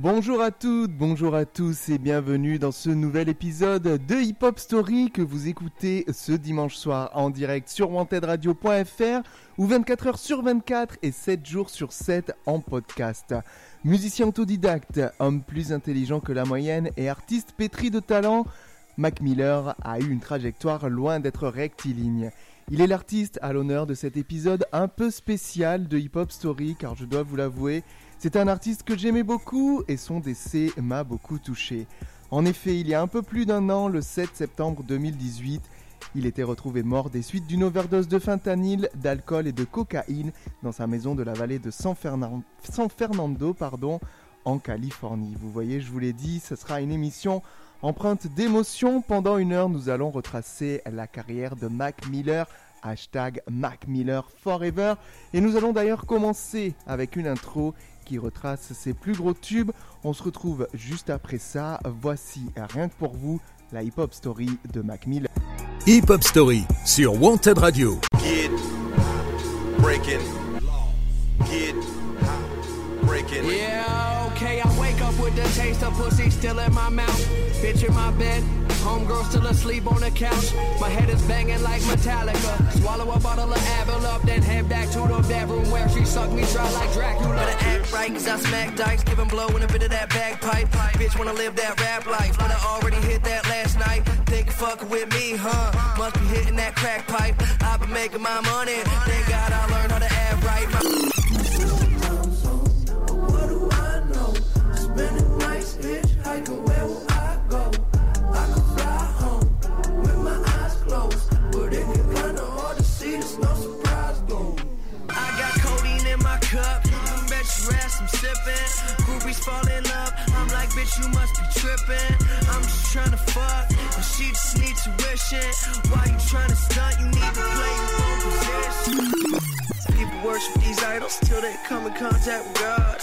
Bonjour à toutes, bonjour à tous et bienvenue dans ce nouvel épisode de Hip Hop Story que vous écoutez ce dimanche soir en direct sur wantedradio.fr ou 24h sur 24 et 7 jours sur 7 en podcast. Musicien autodidacte, homme plus intelligent que la moyenne et artiste pétri de talent, Mac Miller a eu une trajectoire loin d'être rectiligne. Il est l'artiste à l'honneur de cet épisode un peu spécial de Hip Hop Story car je dois vous l'avouer, c'est un artiste que j'aimais beaucoup et son décès m'a beaucoup touché. En effet, il y a un peu plus d'un an, le 7 septembre 2018, il était retrouvé mort des suites d'une overdose de fentanyl, d'alcool et de cocaïne dans sa maison de la vallée de San, Fernando, pardon, en Californie. Vous voyez, je vous l'ai dit, ce sera une émission empreinte d'émotion. Pendant une heure, nous allons retracer la carrière de Mac Miller hashtag Mac Miller Forever. Et nous allons d'ailleurs commencer avec une intro qui retrace ses plus gros tubes. On se retrouve juste après ça. Voici rien que pour vous la hip hop story de Mac Miller. Hip hop story sur Wanted Radio. Get breaking. Get breaking. Yeah, taste of pussy still in my mouth. Bitch in my bed, homegirl still asleep on the couch. My head is banging like Metallica. Swallow a bottle of Advil up, then head back to the bedroom where she sucked me dry like Dracula. Better act right, cause I smack dice, give him blow in a bit of that bagpipe. Bitch wanna live that rap life, but I already hit that last night. Think fucking with me, huh? Must be hitting that crack pipe. I've been making my money, thank God I learned how to act right. What hitchhiking, where will I go? I could fly home with my eyes closed, but it get kinda hard to see. There's no surprise though. I got codeine in my cup. Bet you ass I'm sipping. Groupies fall in love. I'm like, bitch, you must be tripping. I'm just trying to fuck. And she just need tuition. Why you trying to stunt? You need to play your own position. People worship these idols till they come in contact with God.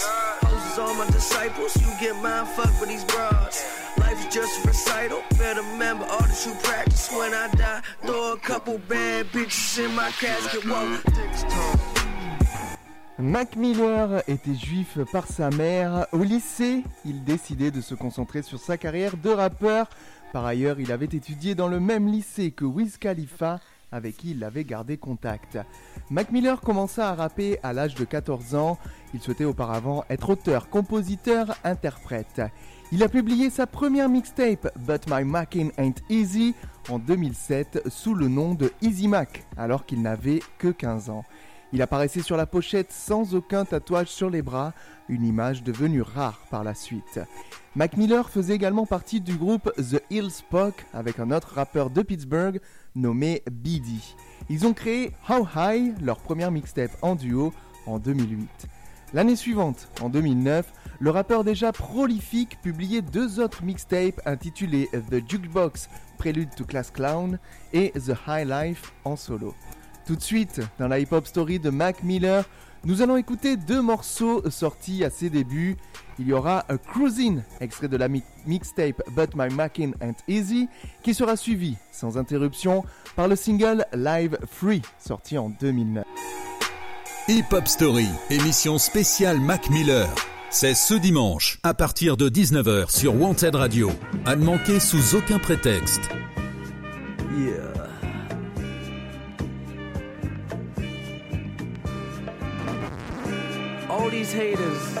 Hoes is all my disciples. You get mind fucked with these broads. Life is just a recital. Better remember all that you practice when I die. Throw a couple bad bitches in my casket. Whoa. Mac Miller était juif par sa mère. Au lycée, il décidait de se concentrer sur sa carrière de rappeur. Par ailleurs, il avait étudié dans le même lycée que Wiz Khalifa, avec qui il avait gardé contact. Mac Miller commença à rapper à l'âge de 14 ans. Il souhaitait auparavant être auteur, compositeur, interprète. Il a publié sa première mixtape, But My Mackin' Ain't Easy, en 2007 sous le nom de Easy Mac, alors qu'il n'avait que 15 ans. Il apparaissait sur la pochette sans aucun tatouage sur les bras, une image devenue rare par la suite. Mac Miller faisait également partie du groupe The Hill Spock avec un autre rappeur de Pittsburgh nommé BD. Ils ont créé How High, leur première mixtape en duo, en 2008. L'année suivante, en 2009, le rappeur déjà prolifique publiait deux autres mixtapes intitulés The Jukebox, Prélude to Class Clown et The High Life en solo. Tout de suite, dans la hip-hop story de Mac Miller, nous allons écouter deux morceaux sortis à ses débuts. Il y aura A Cruisin', extrait de la mi- mixtape But My Mackin' Ain't Easy, qui sera suivi, sans interruption, par le single Live Free, sorti en 2009. Hip Hop Story, émission spéciale Mac Miller. C'est ce dimanche, à partir de 19h sur Wanted Radio. À ne manquer sous aucun prétexte. Yeah. All these haters,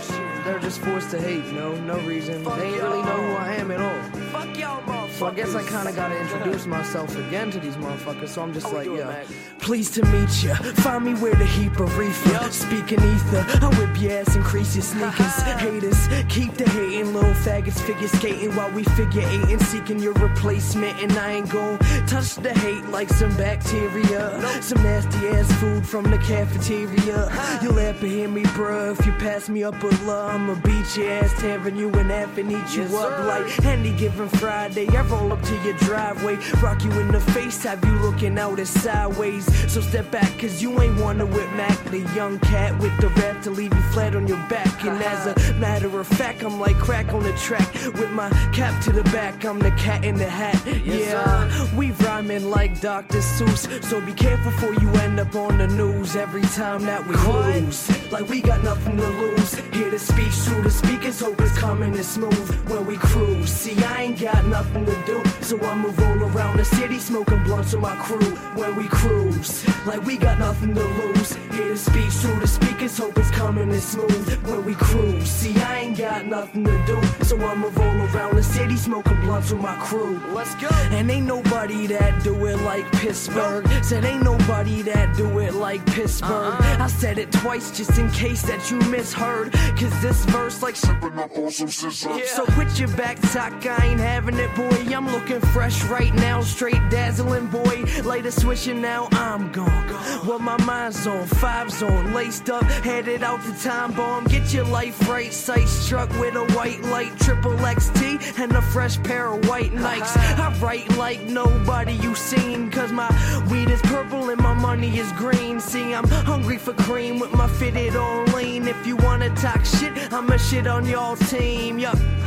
they're just forced to hate, no, no reason. they ain't really know who I am at all. Fuck y'all, motherfuckers. So I guess I kinda gotta introduce myself again to these motherfuckers. So I'm just like, yeah. Pleased to meet ya. Find me where the heap of reefer. Speaking ether, I whip your ass, increase your sneakers. Haters, keep the hating. Little faggots figure skating while we figure eighting, seeking your replacement. And I ain't gon' touch the hate like some bacteria. Some nasty ass food from the cafeteria. You'll have to hear me, bruh. If you pass me up a love, I'ma beat your ass, tearing you in half and eat you up like any given Friday. I roll up to your driveway, rock you in the face, have you looking out as sideways. So step back, cause you ain't wanna with Mac, the young cat with the rap to leave you flat on your back. And as a matter of fact, I'm like crack on the track with my cap to the back. I'm the cat in the hat. yeah, we rhyming like Dr. Seuss. So be careful before you end up on the news every time that we cruise. Like we got nothing to lose. Hear the speech through the speakers, hope it's coming and smooth when we cruise. See, I ain't got nothing to do, so I move all around the city, smoking blunts with my crew when we cruise. Like we got nothing to lose. Hear the speech through the speakers, hope it's coming and smooth when we cruise. See, I ain't got nothing to do, so I move all around the city, smoking blunts with my crew. Let's go. And ain't nobody that do it like Pittsburgh. Said ain't nobody that do it like Pittsburgh. Uh-huh. I said it twice just in case that you misheard. Cause this verse like sipping up on some scissors. So quit your back talk, I ain't having it, boy. I'm looking fresh right now, straight dazzling, boy. Later switching now, I'm gone. Well, my mind's on, five's on, laced up, headed out the time bomb. Get your life right, sight struck with a white light, triple XT, and a fresh pair of white Nikes. I write like nobody you seen, cause my weed is purple and my money is green. See, I'm hungry for cream with my fitted on lean. If you wanna talk shit, I'ma shit on y'all team. Yup,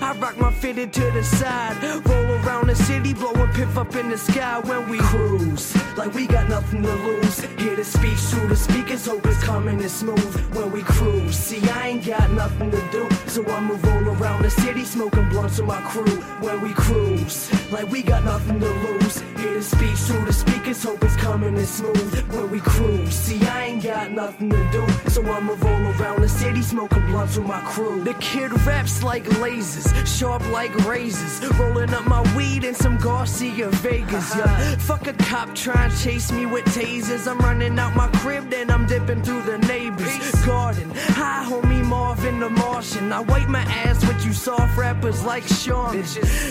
I rock my fitted to the side, roll around the city, blowing piff up in the sky when we cruise. Like we got nothing to lose. Hear the speech through the speakers, hope it's coming and smooth when we cruise. See, I ain't got nothing to do, so I move all around the city, smoking blunts with my crew when we cruise. Like we got nothing to lose. Hear the speech through the speakers, hope it's coming and smooth when we cruise. See, I ain't got nothing to do, so I move all around the city, smoking blunts with my crew. The kid raps like lasers, sharp like razors, rolling up my weed in some Garcia Vegas. Yeah, uh-huh. fuck a cop trying to chase me with tasers. I'm running out my crib, then I'm dipping through the neighbor's garden. Hi, homie Marvin the Martian. I wipe my ass with you soft rappers like Sean.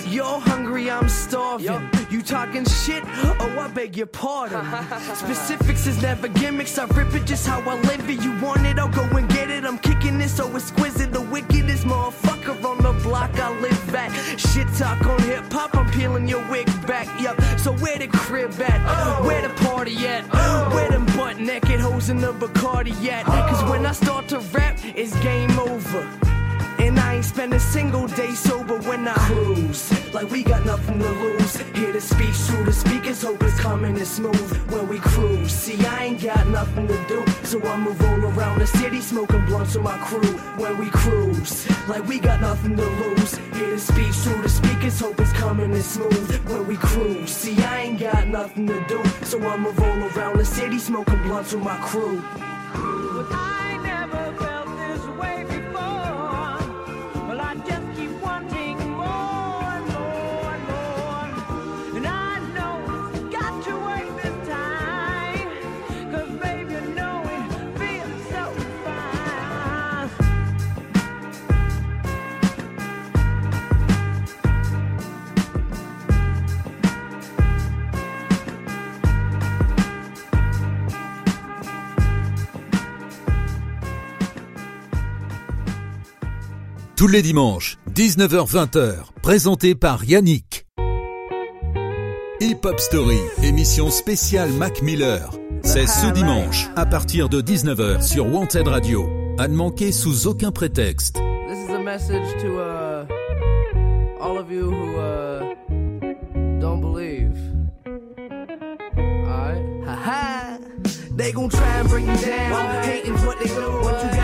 You're hungry, I'm starving. You talking shit? Oh, I beg your pardon. Specifics is never gimmicks. I rip it just how I live it. You want it? I'll go and get it. I'm kicking it so exquisite. The wickedest motherfucker on the block I live at. Shit talk on hip hop. I'm peeling your wig back. Yup. So where the crib at? Oh. Where the party at? Oh. Where them butt naked hoes in the Bacardi at? Oh. Cause when I start to rap, it's game over. And I ain't spend a single day sober when I cruise. Like we got nothing to lose. Hear the speech through the speakers, hope it's coming and smooth when we cruise. See, I ain't got nothing to do, so I move all around the city, smoking blunts with my crew when we cruise. Like we got nothing to lose. Hear the speech through the speakers, hope it's coming and smooth when we cruise. See, I ain't got nothing to do, so I move all around the city, smoking blunts with my crew. Tous les dimanches, 19h-20h, présenté par Yannick. Hip Hop Story, émission spéciale Mac Miller. C'est ce dimanche, à partir de 19h sur Wanted Radio. À ne manquer sous aucun prétexte. This is a message to uh, all of you who uh, don't believe. Alright? They gon' try and bring you down. Hating's what they do, but you gotta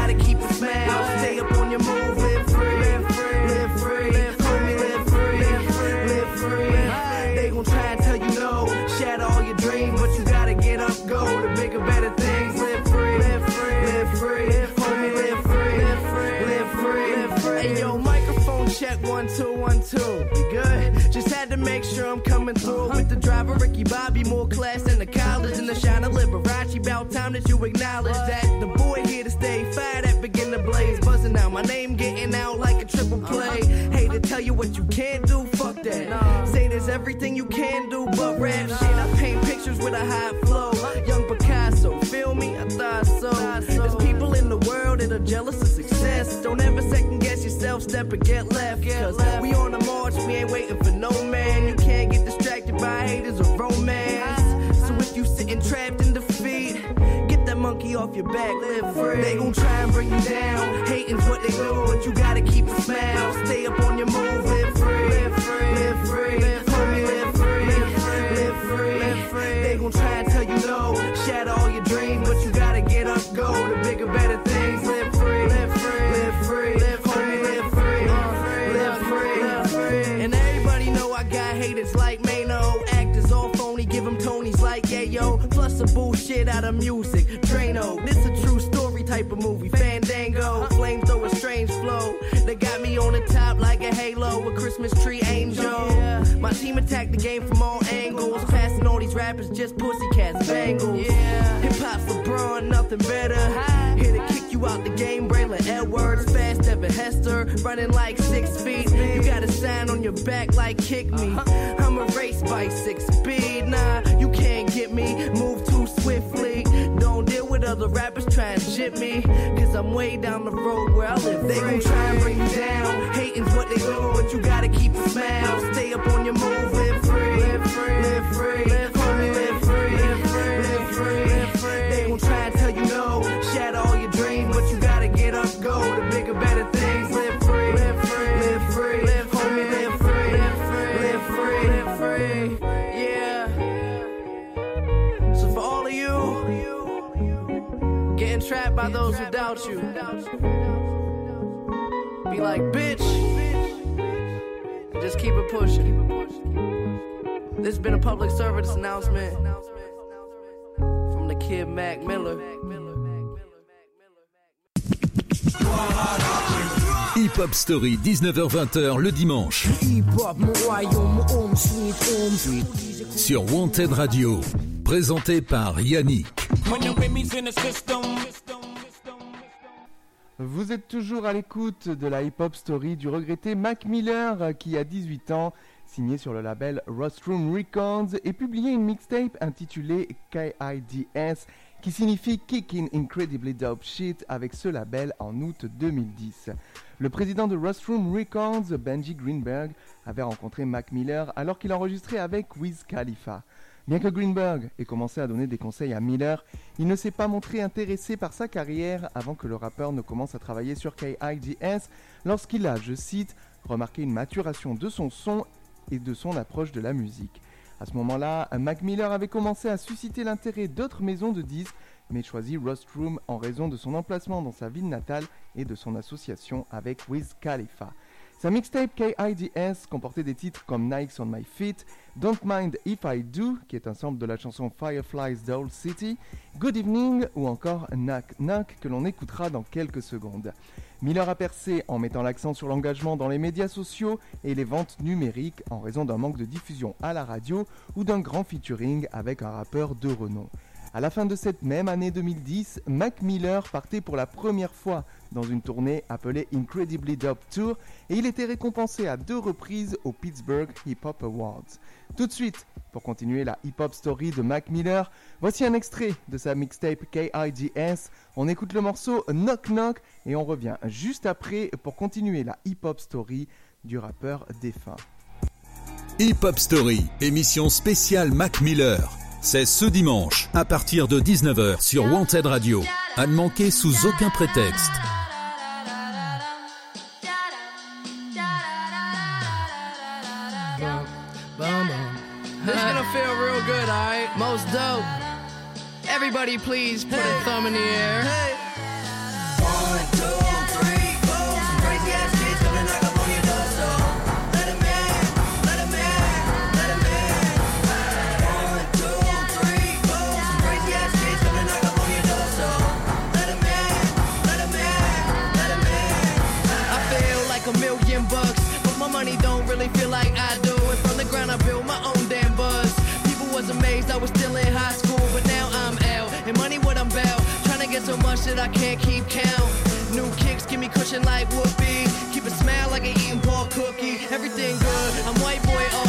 Hey yo, microphone check one two one two. You good? Just had to make sure I'm coming through with the driver Ricky Bobby, more class than the college and the shine of Liberace. About time that you acknowledge that the boy here to stay, fire that begin to blaze, buzzing out. My name getting out like a triple play. Hate to tell you what you can't do, fuck that. Say there's everything you can do, but rap shit. I paint pictures with a high flow. Young Picasso, feel me? I thought so. There's people in the world that are jealous of success. Don't ever second guess yourself. self step and get left. Cause we on the march, we ain't waiting for no man. You can't get distracted by haters or romance. So if you sitting trapped in defeat, get that monkey off your back, live free. They gon' try and bring you down. Hating's what they do, but you gotta keep a smile. Stay up on your move, live free, the bullshit out of music. Drano, this a true story type of movie. Fandango, flamethrower, strange flow. They got me on the top like a halo, a Christmas tree angel. My team attacked the game from all angles. Passing all these rappers just pussycats, bangles. Hip hop's LeBron, nothing better. Hit a kick you out the game, Braylon Edwards, fast Evan Hester, running like six feet. You got a sign on your back like kick me. Uh-huh. I'm a race bike, six speed. Nah, you can't get me. Move too swiftly. Don't deal with other rappers trying to jip me. Cause I'm way down the road where I live. They gon' try and bring you down. Hating's what they do, but you gotta keep a smile. Stay up on your move, live free. Live free, live free. Live free, by those who doubt you, be like, bitch. Just keep it pushing. This has been a public service announcement from the kid Mac Miller. Hip Hop Story, 19h-20h le dimanche. Sur Wanted Radio. Présenté par Yannick. Vous êtes toujours à l'écoute de la hip-hop story du regretté Mac Miller qui a 18 ans, signé sur le label Rostrum Records et publié une mixtape intitulée KIDS qui signifie Kicking Incredibly Dope Shit avec ce label en août 2010. Le président de Rostrum Records, Benji Greenberg, avait rencontré Mac Miller alors qu'il enregistrait avec Wiz Khalifa. Bien que Greenberg ait commencé à donner des conseils à Miller, il ne s'est pas montré intéressé par sa carrière avant que le rappeur ne commence à travailler sur KIDS lorsqu'il a, je cite, remarqué une maturation de son son et de son approche de la musique. À ce moment-là, Mac Miller avait commencé à susciter l'intérêt d'autres maisons de disques, mais choisit Rostroom en raison de son emplacement dans sa ville natale et de son association avec Wiz Khalifa. Sa mixtape KIDS comportait des titres comme Nikes on My Feet, Don't Mind If I Do, qui est un sample de la chanson Fireflies Doll City, Good Evening ou encore Knock Knock que l'on écoutera dans quelques secondes. Miller a percé en mettant l'accent sur l'engagement dans les médias sociaux et les ventes numériques en raison d'un manque de diffusion à la radio ou d'un grand featuring avec un rappeur de renom. À la fin de cette même année 2010, Mac Miller partait pour la première fois dans une tournée appelée Incredibly Dope Tour et il était récompensé à deux reprises aux Pittsburgh Hip Hop Awards. Tout de suite, pour continuer la hip hop story de Mac Miller, voici un extrait de sa mixtape KIDS. On écoute le morceau Knock Knock et on revient juste après pour continuer la hip hop story du rappeur défunt. Hip Hop Story, émission spéciale Mac Miller. C'est ce dimanche, à partir de 19h sur Wanted Radio. À ne manquer sous aucun prétexte. This is gonna feel real good, alright? Most dope. Everybody, please put a thumb in the air. Like whoopee. Keep a smile like an eating pork cookie. Everything good, I'm white boy awesome.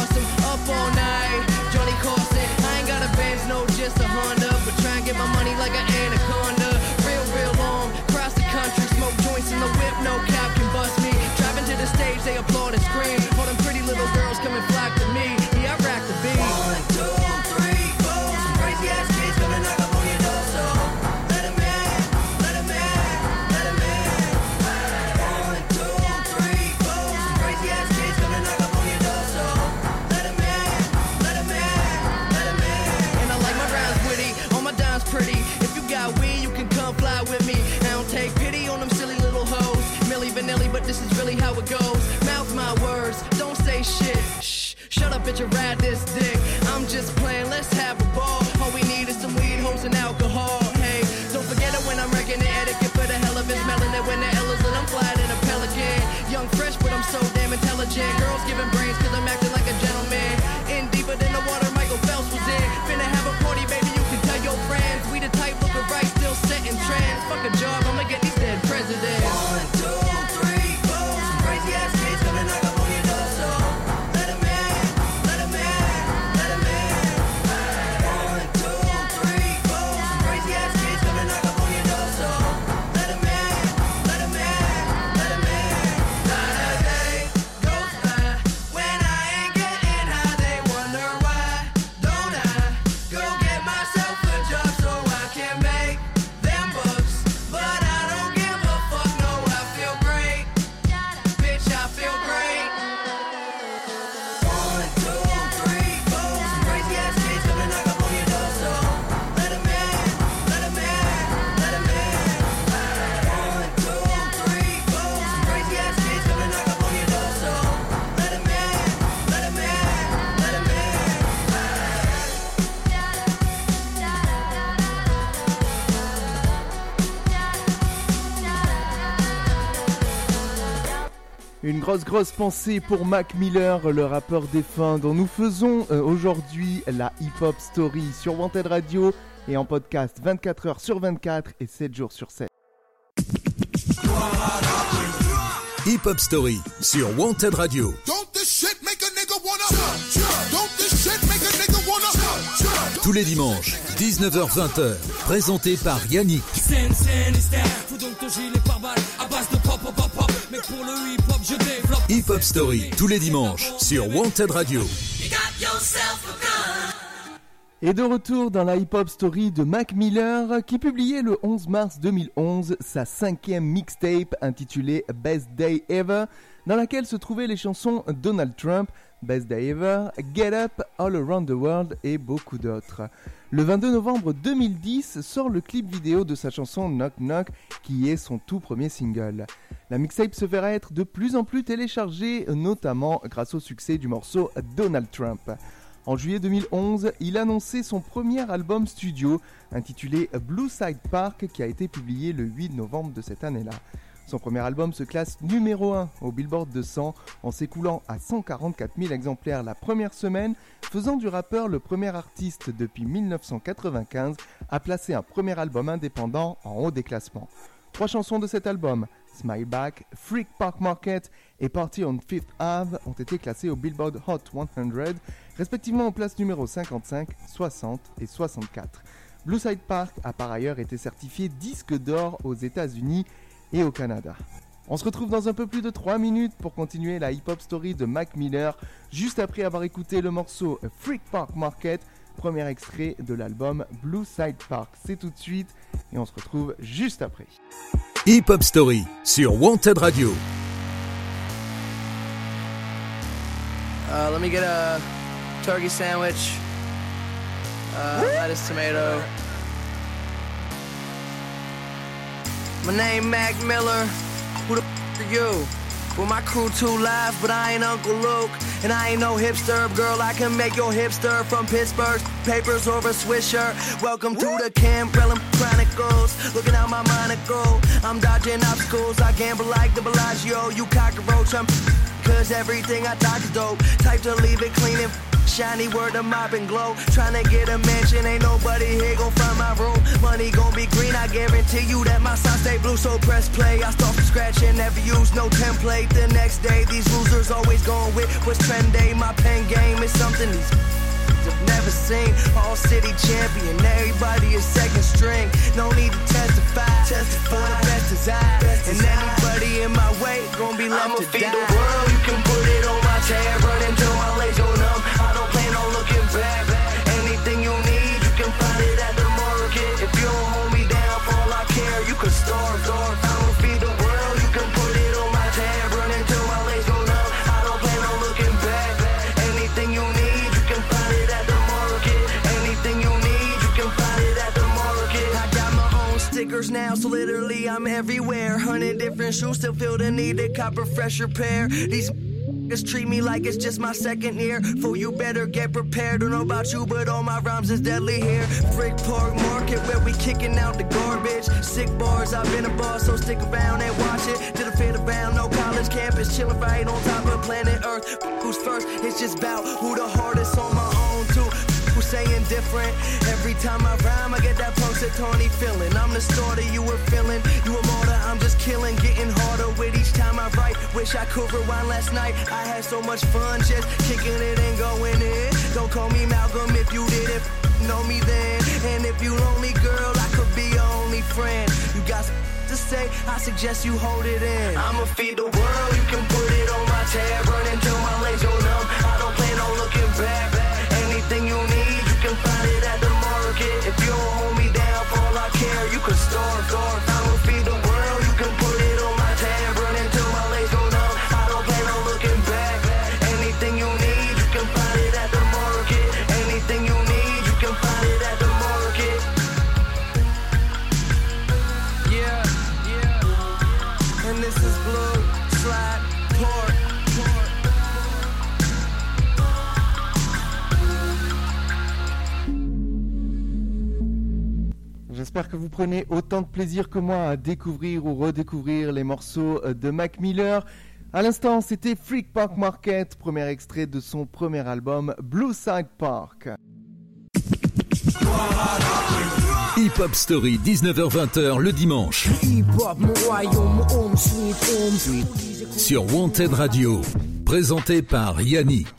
Grosse grosse pensée pour Mac Miller, le rappeur défunt dont nous faisons euh, aujourd'hui la hip-hop story sur Wanted Radio et en podcast 24 heures sur 24 et 7 jours sur 7. Hip Hop Story sur Wanted Radio. Don't this shit make a nigga wanna? Don't this shit make a nigga wanna? Tous les dimanches, 19h-20h, présenté par Yannick. Hip Hop Story, tous les dimanches, sur Wanted Radio. Et de retour dans la hip-hop story de Mac Miller qui publiait le 11 mars 2011 sa cinquième mixtape intitulée Best Day Ever dans laquelle se trouvaient les chansons Donald Trump, Best Day Ever, Get Up, All Around the World et beaucoup d'autres. Le 22 novembre 2010 sort le clip vidéo de sa chanson Knock Knock qui est son tout premier single. La mixtape se verra être de plus en plus téléchargée, notamment grâce au succès du morceau Donald Trump. En juillet 2011, il annonçait son premier album studio intitulé Blue Side Park qui a été publié le 8 novembre de cette année-là. Son premier album se classe numéro 1 au Billboard 200 en s'écoulant à 144 000 exemplaires la première semaine, faisant du rappeur le premier artiste depuis 1995 à placer un premier album indépendant en haut des classements. Trois chansons de cet album, Smile Back, Freak Park Market et Party on Fifth Ave ont été classées au Billboard Hot 100, respectivement en place numéro 55, 60 et 64. Blue Side Park a par ailleurs été certifié disque d'or aux États-Unis et au Canada. On se retrouve dans un peu plus de 3 minutes pour continuer la hip-hop story de Mac Miller, juste après avoir écouté le morceau Freak Park Market, premier extrait de l'album Blue Side Park. C'est tout de suite et on se retrouve juste après. Hip Hop Story sur Wanted Radio. Uh, let me get a turkey sandwich, uh, lettuce, tomato. My name Mac Miller. Who the f- are you? Well, my crew too live, but I ain't Uncle Luke. And I ain't no hipster, girl. I can make your hipster from Pittsburgh. Papers over Swiss. Welcome to the Cambrellum Chronicles. Looking out my monocle. I'm dodging obstacles. I gamble like the Bellagio. You cockroach, I'm Cause everything I talk is dope. Type to leave it clean and shiny word of mop and glow. Tryna get a mansion, ain't nobody here gon' find my room. Money gon' be green, I guarantee you that my side stay blue. So press play, I start from scratch and never use no template. The next day, these losers always going with what's trendy. My pen game is something these have never seen. All city champion, everybody is second string. No need to testify. Testify. For the best is I. and anybody in my way gon' be left I'ma to feed die. the world, you can put it on my tab. So literally I'm everywhere. Hundred different shoes, still feel the need to cop a fresher pair. These motherfuckers treat me like it's just my second year. Fool, you better get prepared. Don't know about you, but all my rhymes is deadly here. Frick Park Market, where we kicking out the garbage. Sick bars, I've been a boss, so stick around and watch it. To the fit around, no college campus, chillin' right on top of planet Earth. Who's first? It's just about who the hardest on my saying different? Every time I rhyme, I get that Tony feeling. I'm the starter you were feeling. You a martyr, I'm just killing. Getting harder with each time I write. Wish I could rewind last night. I had so much fun just kicking it and going in. Don't call me Malcolm if you didn't know me then. And if you lonely girl, I could be your only friend. You got to say, I suggest you hold it in. I'ma feed the world, you can put it on my tab. Run until my legs go numb. I don't plan on looking back. Anything you find it at the market. If you don't hold me down for all I care, you can starve, starve. J'espère que vous prenez autant de plaisir que moi à découvrir ou redécouvrir les morceaux euh, de Mac Miller. À l'instant, c'était Freak Park Market, premier extrait de son premier album Blue Side Park. Hip Hop Story, 19h-20h le dimanche. Sur Wanted Radio. Présenté par Yannick.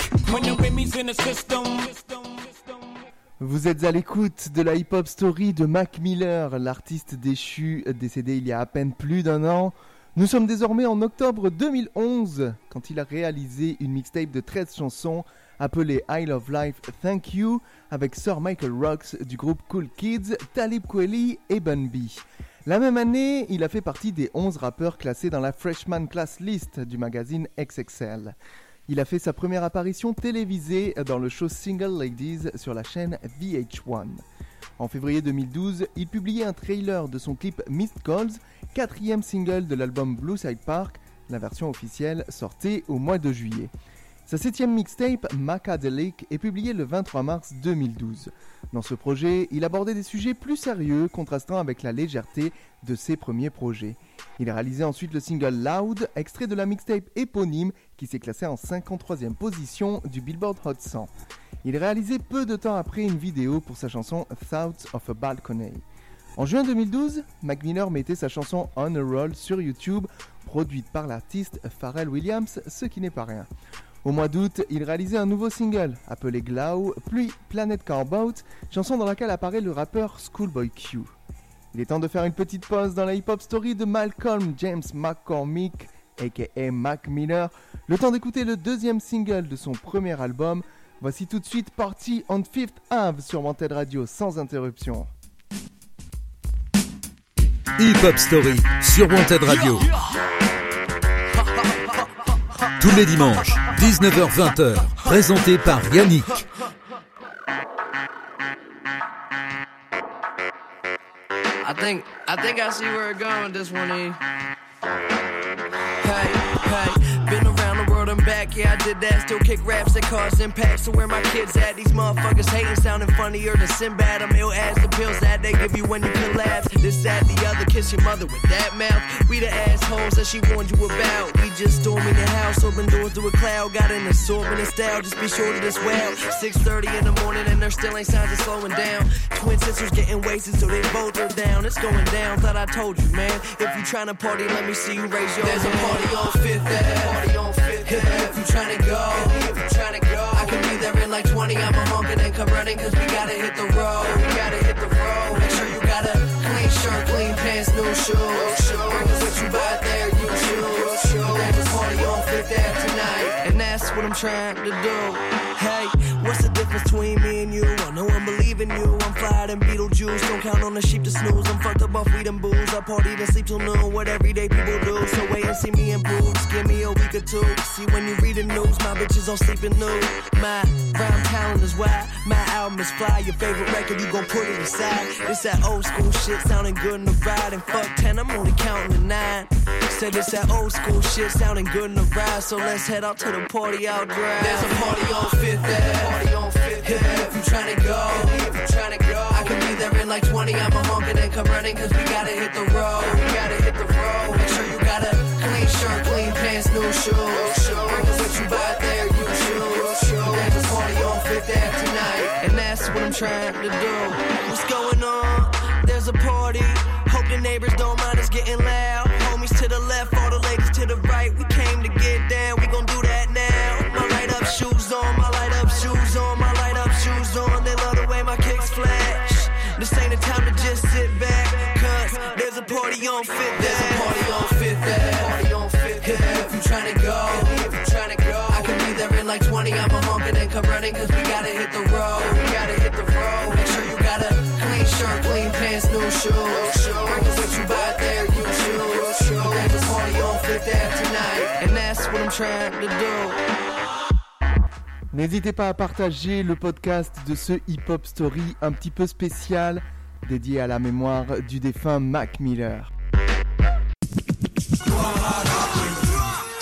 Vous êtes à l'écoute de la hip-hop story de Mac Miller, l'artiste déchu décédé il y a à peine plus d'un an. Nous sommes désormais en octobre 2011 quand il a réalisé une mixtape de 13 chansons appelée I Love Life Thank You avec Sir Michael Rocks du groupe Cool Kids, Talib Kweli et Bun B. La même année, il a fait partie des 11 rappeurs classés dans la Freshman Class List du magazine XXL. Il a fait sa première apparition télévisée dans le show Single Ladies sur la chaîne VH1. En février 2012, il publiait un trailer de son clip Missed Calls, quatrième single de l'album Blue Side Park. La version officielle sortait au mois de juillet. Sa septième mixtape, Macadelic, est publiée le 23 mars 2012. Dans ce projet, il abordait des sujets plus sérieux, contrastant avec la légèreté de ses premiers projets. Il a réalisé ensuite le single Loud, extrait de la mixtape éponyme qui s'est classé en 53e position du Billboard Hot 100. Il a réalisé peu de temps après une vidéo pour sa chanson Thoughts of a Balcony. En juin 2012, Mac mettait sa chanson On a Roll sur YouTube, produite par l'artiste Pharrell Williams, ce qui n'est pas rien. Au mois d'août, il réalisait un nouveau single appelé Glow, puis Planet Carboat, chanson dans laquelle apparaît le rappeur Schoolboy Q. Il est temps de faire une petite pause dans la hip-hop story de Malcolm James McCormick, aka Mac Miller, le temps d'écouter le deuxième single de son premier album. Voici tout de suite Party on Fifth Ave sur Wanted Radio sans interruption. Hip Hop Story sur Wanted Radio. Tous les dimanches, 19h-20h. Présenté par Yannick. I think I think I see where going this one E. Hey, hey, back, yeah, I did that. Still kick raps that cause impact. So where my kids at? These motherfuckers hating, sounding funnier than Sinbad. I'm ill as the pills that they give you when you collapse. This, that, the other, kiss your mother with that mouth. We the assholes that she warned you about. We just storming the house, open doors to a cloud. Got an assortment of style, just be sure to this well. 6:30 in the morning and there still ain't signs of slowing down. Twin sisters getting wasted, so they both are down. It's going down. Thought I told you, man. If you tryna party, let me see you raise your There's a party on Fifth Ave. If you tryna go, if you tryna go, I can be there in like 20. I'm a honkin' and then come running, cause we gotta hit the road. We gotta hit the road. Make sure you got a clean shirt, clean pants, new shoes. Us what you buy there, you choose. A party on Fifth Ave tonight, and that's what I'm trying to do. Hey, difference between me and you? I know I'm believing you. I'm flyer than Beetlejuice. Don't count on the sheep to snooze. I'm fucked up off weed and booze. I party then sleep till noon. What everyday people do. So wait and see me in boots. Give me a week or two. See when you read the news, my bitches all sleeping nude. My rhyme talent is why my album is fly, your favorite record, you gon' put it aside. It's that old school shit sounding good in the ride. And fuck 10, I'm only counting to nine. Said it's that old school shit sounding good in the ride. So let's head out to the party out drive. There's a party on Fifth Ave. Fifth Ave. If you tryna go, if you tryna go, I can be there in like 20. I'm a honkin' and then come running, cause we gotta hit the road. We gotta hit the road. Make sure you got a clean shirt, clean pants, new shoes. What you buy there, you choose. There's a party on Fifth Ave tonight, and that's what I'm trying to do. If you tryna go, if you tryna go, I can be there in like 20. I'm a honkin' and come running, cause we gotta hit the road. We gotta hit the road. Make sure you got a clean shirt, clean pants, new shoes. Cause what you buy there, you choose. There's a party on Fifth Ave tonight, and that's what I'm trying to do. N'hésitez pas à partager le podcast de ce Hip Hop Story un petit peu spécial dédié à la mémoire du défunt Mac Miller.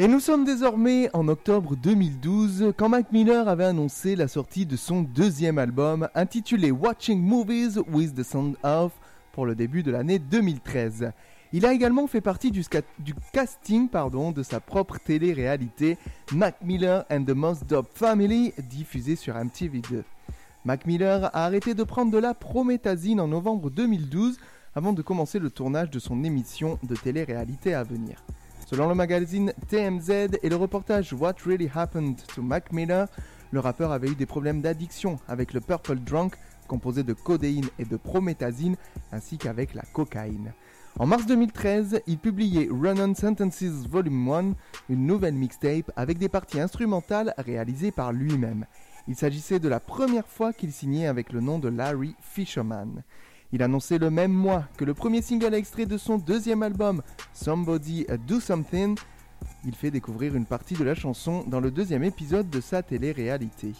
Et nous sommes désormais en octobre 2012 quand Mac Miller avait annoncé la sortie de son deuxième album intitulé Watching Movies with the Sound Off pour le début de l'année 2013. Il a également fait partie du, casting pardon, de sa propre télé-réalité Mac Miller and the Most Family diffusée sur MTV2. Mac Miller a arrêté de prendre de la prométhazine en novembre 2012 avant de commencer le tournage de son émission de télé-réalité à venir. Selon le magazine TMZ et le reportage What Really Happened to Mac Miller, le rappeur avait eu des problèmes d'addiction avec le Purple Drunk, composé de codéine et de prométhazine, ainsi qu'avec la cocaïne. En mars 2013, il publiait Run-On Sentences Volume 1, une nouvelle mixtape avec des parties instrumentales réalisées par lui-même. Il s'agissait de la première fois qu'il signait avec le nom de Larry Fisherman. Il annonçait le même mois que le premier single extrait de son deuxième album, Somebody Do Something, il fait découvrir une partie de la chanson dans le deuxième épisode de sa télé-réalité.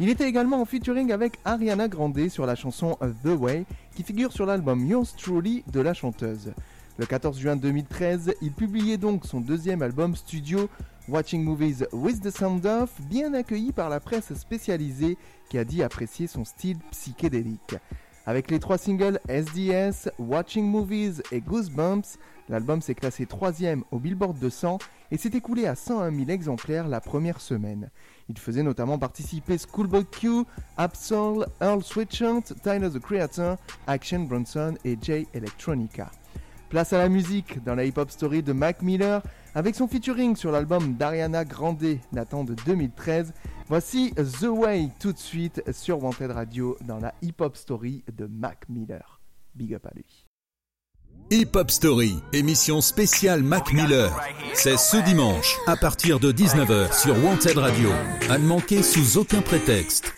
Il était également en featuring avec Ariana Grande sur la chanson The Way, qui figure sur l'album Yours Truly de la chanteuse. Le 14 juin 2013, il publiait donc son deuxième album studio, Watching Movies with the Sound Off, bien accueilli par la presse spécialisée qui a dit apprécier son style psychédélique. Avec les trois singles SDS, Watching Movies et Goosebumps, l'album s'est classé troisième au Billboard 200 et s'est écoulé à 101 000 exemplaires la première semaine. Il faisait notamment participer Schoolboy Q, Absol, Earl Sweatshirt, Tyler the Creator, Action Bronson et Jay Electronica. Place à la musique dans la hip-hop story de Mac Miller avec son featuring sur l'album d'Ariana Grande datant de 2013. Voici The Way tout de suite sur Wanted Radio dans la hip-hop story de Mac Miller. Big up à lui. Hip Hop Story, émission spéciale Mac Miller. C'est ce dimanche, à partir de 19h sur Wanted Radio. À ne manquer sous aucun prétexte.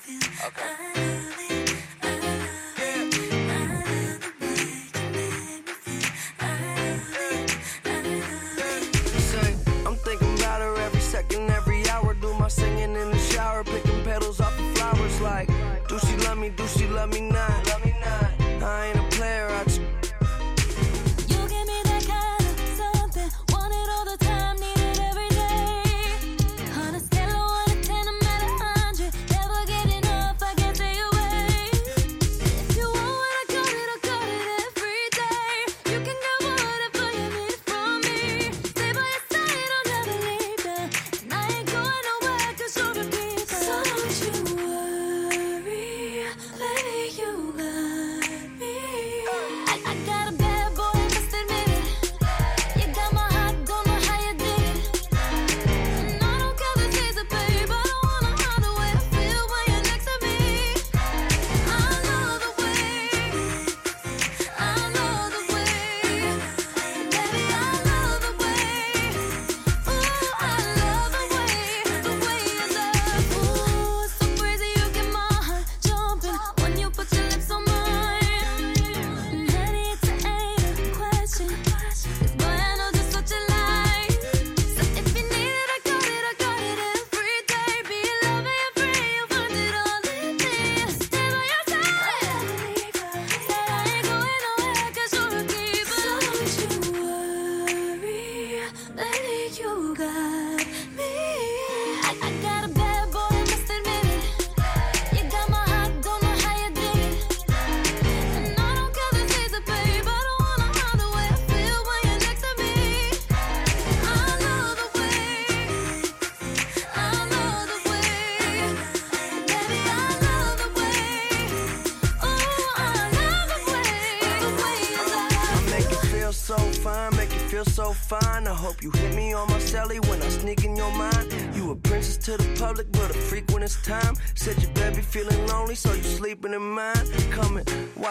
Me? Do she love me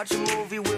watch a movie with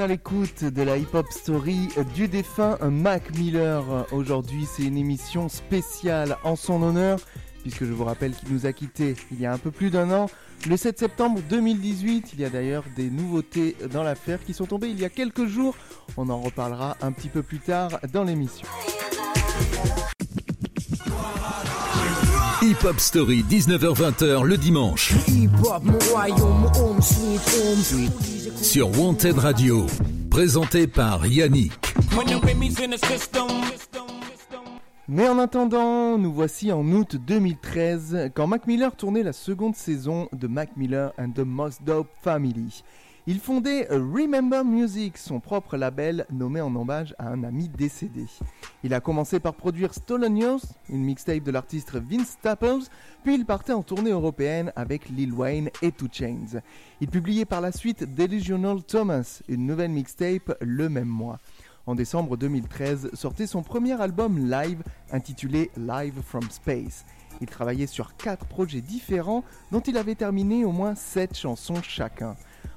à l'écoute de la hip-hop story du défunt Mac Miller. Aujourd'hui, c'est une émission spéciale en son honneur, puisque je vous rappelle qu'il nous a quittés il y a un peu plus d'un an. Le 7 septembre 2018, il y a d'ailleurs des nouveautés dans l'affaire qui sont tombées il y a quelques jours. On en reparlera un petit peu plus tard dans l'émission. Hip Hop Story, 19h-20h le dimanche. Sur Wanted Radio. Présenté par Yannick. Mais en attendant, nous voici en août 2013, quand Mac Miller tournait la seconde saison de Mac Miller and the Most Dope Family. Il fondait Remember Music, son propre label nommé en hommage à un ami décédé. Il a commencé par produire Stolen Years, une mixtape de l'artiste Vince Staples, puis il partait en tournée européenne avec Lil Wayne et 2 Chainz. Il publiait par la suite Delusional Thomas, une nouvelle mixtape le même mois. En décembre 2013 sortait son premier album live intitulé Live from Space. Il travaillait sur quatre projets différents dont il avait terminé au moins 7 chansons chacun.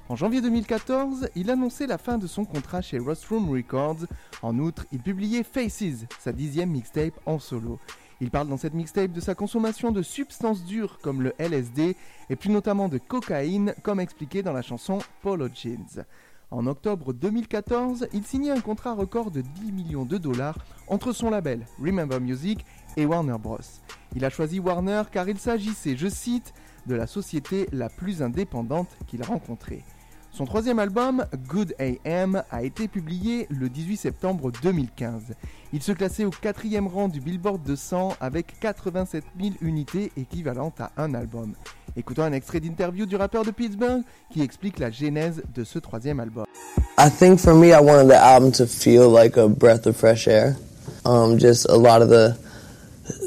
En janvier 2014, il annonçait la fin de son contrat chez Rostrum Records. En outre, il publiait Faces, sa dixième mixtape en solo. Il parle dans cette mixtape de sa consommation de substances dures comme le LSD et plus notamment de cocaïne comme expliqué dans la chanson Polo Jeans. En octobre 2014, il signait un contrat record de 10 millions de dollars entre son label Remember Music et Warner Bros. Il a choisi Warner car il s'agissait, je cite, de la société la plus indépendante qu'il rencontrait. Son troisième album, Good AM, a été publié le 18 septembre 2015. Il se classait au quatrième rang du Billboard 200 avec 87 000 unités équivalentes à un album. Écoutons un extrait d'interview du rappeur de Pittsburgh qui explique la genèse de ce troisième album. I think for me, I wanted the album to feel like a breath of fresh air. Um, just a lot of the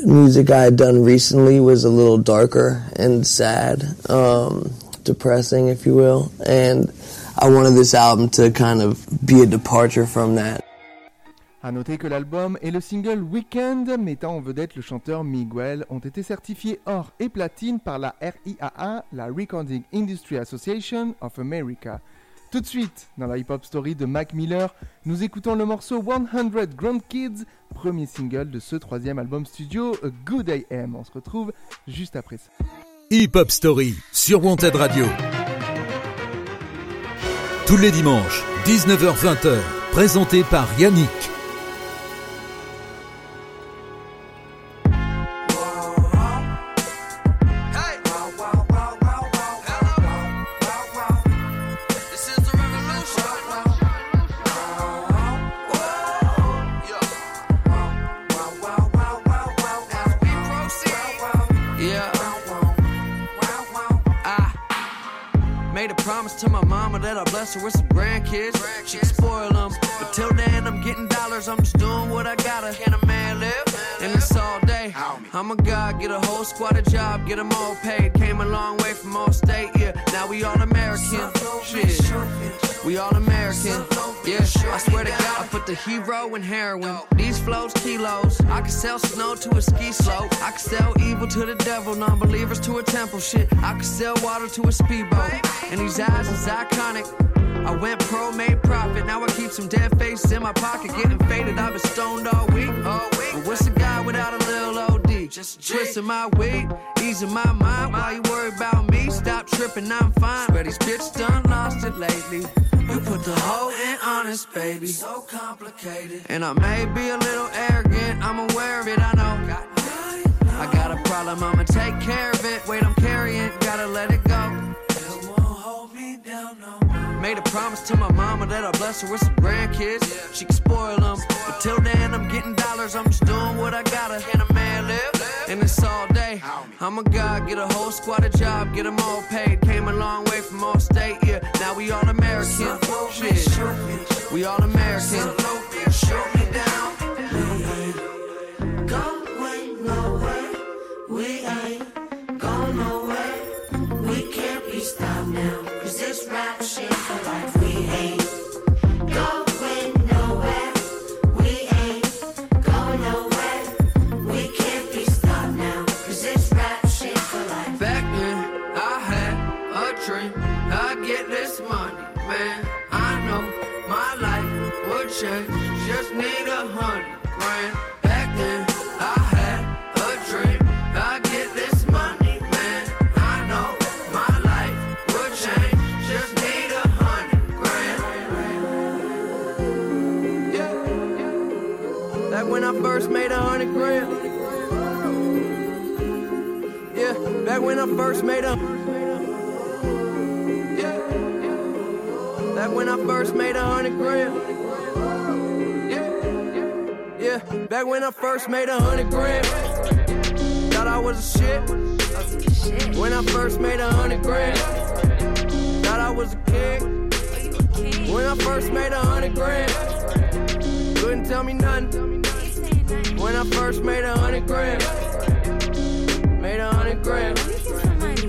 music I had done recently was a little darker and sad, um, depressing, if you will. And I wanted this album to kind of be a departure from that. A noter que l'album et le single Weekend mettant en vedette le chanteur Miguel ont été certifiés or et platine par la RIAA, la Recording Industry Association of America. Tout de suite, dans la hip-hop story de Mac Miller, nous écoutons le morceau 100 Grand Kids, premier single de ce troisième album studio A Good AM. On se retrouve juste après ça. Hip Hop Story sur Wanted Radio. Tous les dimanches, 19h-20h. Présenté par Yannick. Promise to my mama that I bless her with some grandkids. She can spoil them. But till then, I'm getting dollars. I'm just doing what I gotta. Can a man live? And it's all day. I'm a god, get a whole squad a job, get them all paid. Came a long way from all state, yeah. Now we all American. Shit. We all hero and heroin. These flows, kilos. I can sell snow to a ski slope. I can sell evil to the devil, non believers to a temple shit. I can sell water to a speedboat. And these eyes is iconic. I went pro, made profit. Now I keep some dead faces in my pocket, getting faded. I've been stoned all week. All week. But what's a guy without a little OD? Just twisting my weight, easing my mind. Why you worry about me? Stop tripping, I'm fine. But these bitches done lost it lately. You put the whole in honest, baby. So complicated. And I may be a little arrogant, I'm aware of it, I know. I got a problem, I'ma take care of it. Wait, I'm carrying, gotta let it go. It won't hold me down, no Made a promise to my mama that I'll bless her with some grandkids. She can spoil them. But till then, I'm getting dollars. I'm just doing what I gotta. Can a man live? And it's all day. I'm a guy, get a whole squad a job, get them all paid. Came a long way from all state, yeah. Now we all American. Shit. We all American. Shoot me down. We ain't going nowhere, we ain't going nowhere. We can't be stopped now, cause this rap shit for life. We ain't going Just need a hundred grand. Back then, I had a dream. I get this money, man. I know my life would change. Just need a hundred grand. Yeah. Back when I first made a hundred grand. Yeah, back when I first made a Back when I first made a hundred grand. Yeah. Yeah, back when I first made a hundred grand. Thought I was a shit. When I first made a hundred grand. Thought I was a king. When I first made a hundred grand. Couldn't tell me nothing. When I first made a hundred grand. Made a hundred grand.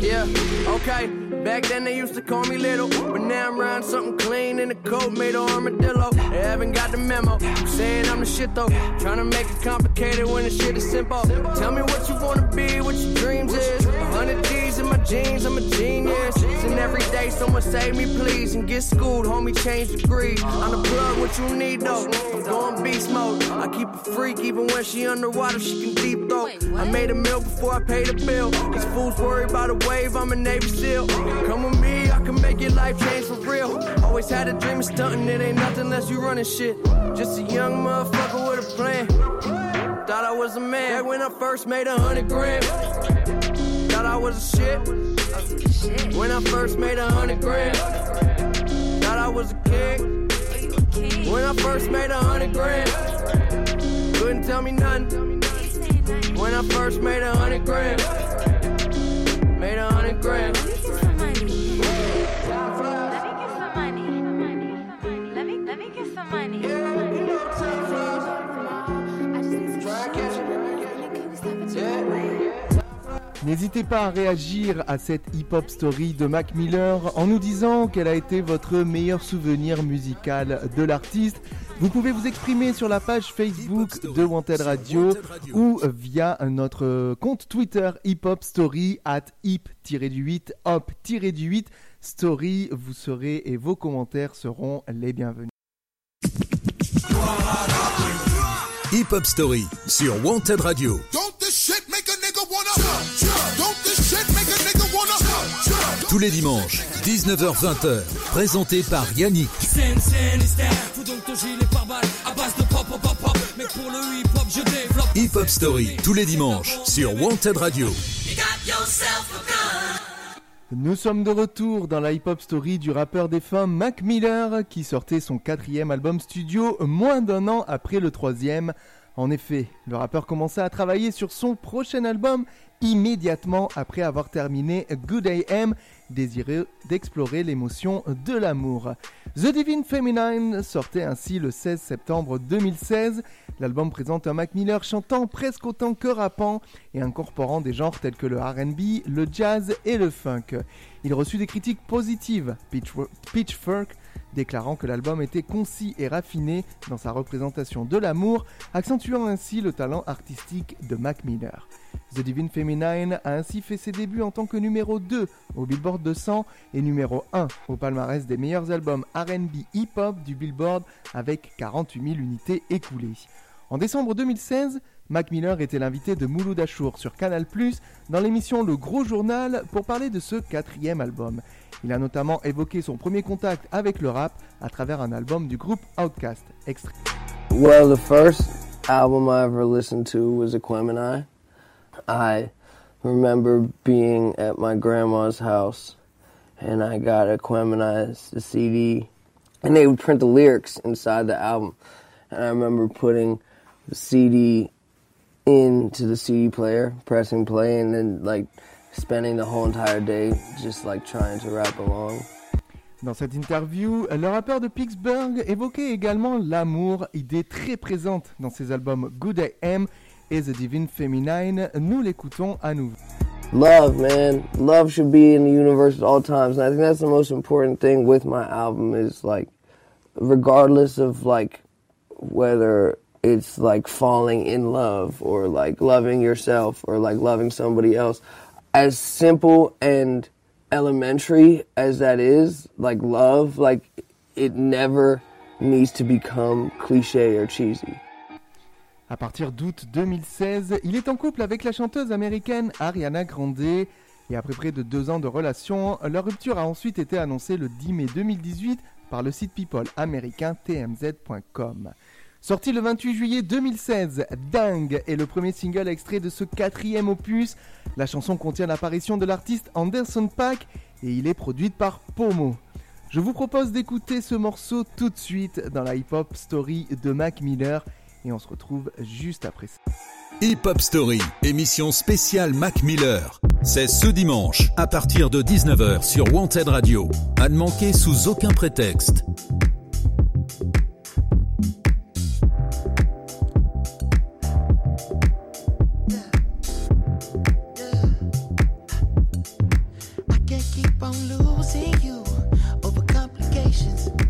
Yeah, okay. Back then they used to call me little, but now I'm riding something clean in a coat made of armadillo. They haven't got the memo. I'm saying I'm the shit though. Trying to make it complicated when the shit is simple. Tell me what you wanna be, what your dreams is. 100 G's in my jeans, I'm a genius. And every day someone save me please and get schooled, homie change degree. I'm the plug, what you need though. Going beast mode. I keep a freak even when she underwater, she can deep throat. I made a meal before I paid a bill. These fools worry about a wave, I'm a Navy SEAL. Come with me, I can make your life change for real. Always had a dream of stunting, it ain't nothing unless you running shit. Just a young motherfucker with a plan. Thought I was a man Back when I first made a hundred grand. Thought I was a shit. When I first made a hundred grand. Thought I was a king. When I first made a hundred grand. Couldn't tell me nothing. When I first made a hundred grand. Made a hundred grand. N'hésitez pas à réagir à cette hip-hop story de Mac Miller en nous disant quel a été votre meilleur souvenir musical de l'artiste. Vous pouvez vous exprimer sur la page Facebook de Wanted Radio ou via notre compte Twitter Hip Hop Story at hip-du-8 hop-du-8 story. Vous serez et vos commentaires seront les bienvenus. Hip Hop Story sur Wanted Radio. Tous les dimanches, 19h-20h, présenté par Yannick. Hip hop, Story tous les dimanches sur Wanted Radio. Nous sommes de retour dans la hip-hop story du rappeur des femmes Mac Miller qui sortait son quatrième album studio moins d'un an après le troisième. En effet, le rappeur commençait à travailler sur son prochain album immédiatement après avoir terminé Good AM, désireux d'explorer l'émotion de l'amour. The Divine Feminine sortait ainsi le 16 septembre 2016. L'album présente un Mac Miller chantant presque autant que rappant et incorporant des genres tels que le RB, le jazz et le funk. Il reçut des critiques positives. Pitchfork- déclarant que l'album était concis et raffiné dans sa représentation de l'amour, accentuant ainsi le talent artistique de Mac Miller. The Divine Feminine a ainsi fait ses débuts en tant que numéro 2 au Billboard 200 et numéro 1 au palmarès des meilleurs albums RB hip-hop du Billboard avec 48 000 unités écoulées. En décembre 2016, Mac Miller était l'invité de Mouloud Achour sur Canal+, dans l'émission Le Gros Journal pour parler de ce quatrième album. Il a notamment évoqué son premier contact avec le rap à travers un album du groupe Outkast. Extrait. Well, the first album I ever listened to was Aquemini. I remember being at my grandma's house and I got Aquemini's the CD and they would print the lyrics inside the album. And I remember putting the CD into the CD player, pressing play, and then like spending the whole entire day just like trying to rap along. Dans cette interview, le rappeur de Pittsburgh évoquait également l'amour, idée très présente dans ses albums Good I Am et The Divine Feminine. Nous l'écoutons à nouveau. Love, man. Love should be in the universe at all times. And I think that's the most important thing with my album is like, regardless of like whether it's like falling in love or like loving yourself or like loving somebody else, as simple and elementary as that is, like love, like it never needs to become or cheesy. À partir d'août 2016, il est en couple avec la chanteuse américaine Ariana Grande. Et après près de deux ans de relation, leur rupture a ensuite été annoncée le 10 mai 2018 par le site people américain tmz.com. Sorti le 28 juillet 2016, Dingue est le premier single extrait de ce quatrième opus. La chanson contient l'apparition de l'artiste Anderson Paak et il est produit par Pomo. Je vous propose d'écouter ce morceau tout de suite dans la hip-hop story de Mac Miller et on se retrouve juste après ça. Hip Hop Story, émission spéciale Mac Miller. C'est ce dimanche à partir de 19h sur Wanted Radio. À ne manquer sous aucun prétexte. Keep on losing you over complications.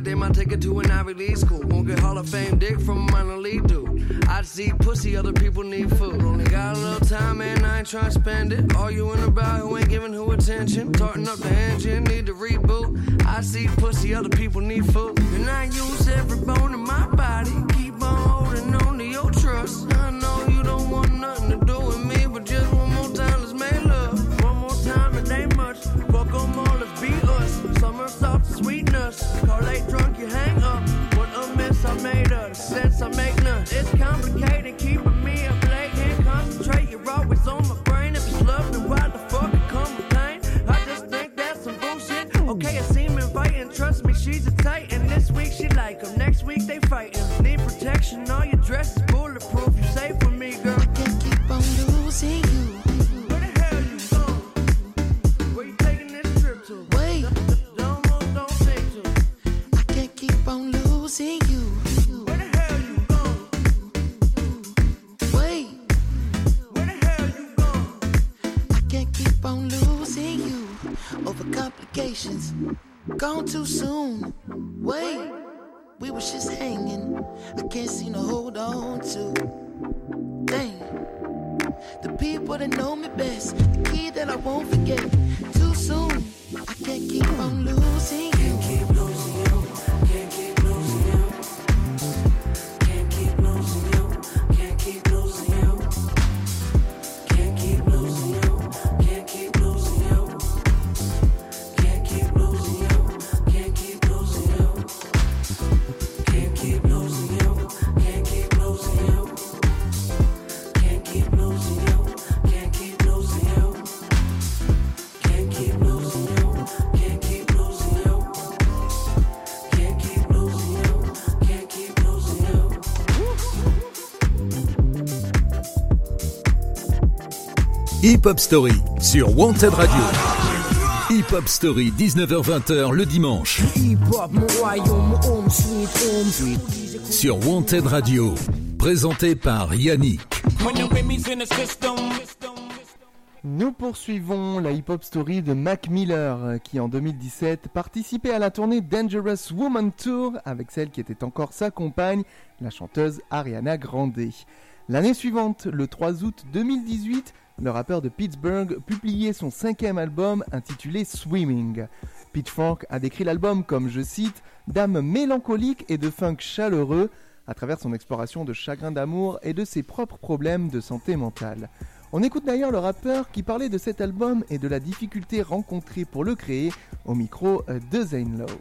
They might take it to an Ivy League school. Won't get Hall of Fame dick from a minor league dude. I see pussy, other people need food. Only got a little time, and I ain't trying to spend it. All you Arguing about who ain't giving who attention. Tarting up the engine, need to reboot. I see pussy, other people need food. And I use every bone in my body. Can't seem to hold on to. Dang. The people that know me best, the key that I won't forget. Too soon, I can't keep on losing. Hip Hop Story sur Wanted Radio. Hip Hop Story 19h20h le dimanche sur Wanted Radio. Présenté par Yannick. Nous poursuivons la hip-hop story de Mac Miller qui en 2017 participait à la tournée Dangerous Woman Tour avec celle qui était encore sa compagne, la chanteuse Ariana Grande. L'année suivante, le 3 août 2018, le rappeur de Pittsburgh publiait son cinquième album intitulé Swimming. Pitchfork a décrit l'album comme, je cite, d'âme mélancolique et de funk chaleureux à travers son exploration de chagrin d'amour et de ses propres problèmes de santé mentale. On écoute d'ailleurs le rappeur qui parlait de cet album et de la difficulté rencontrée pour le créer au micro euh, de Zane Lowe.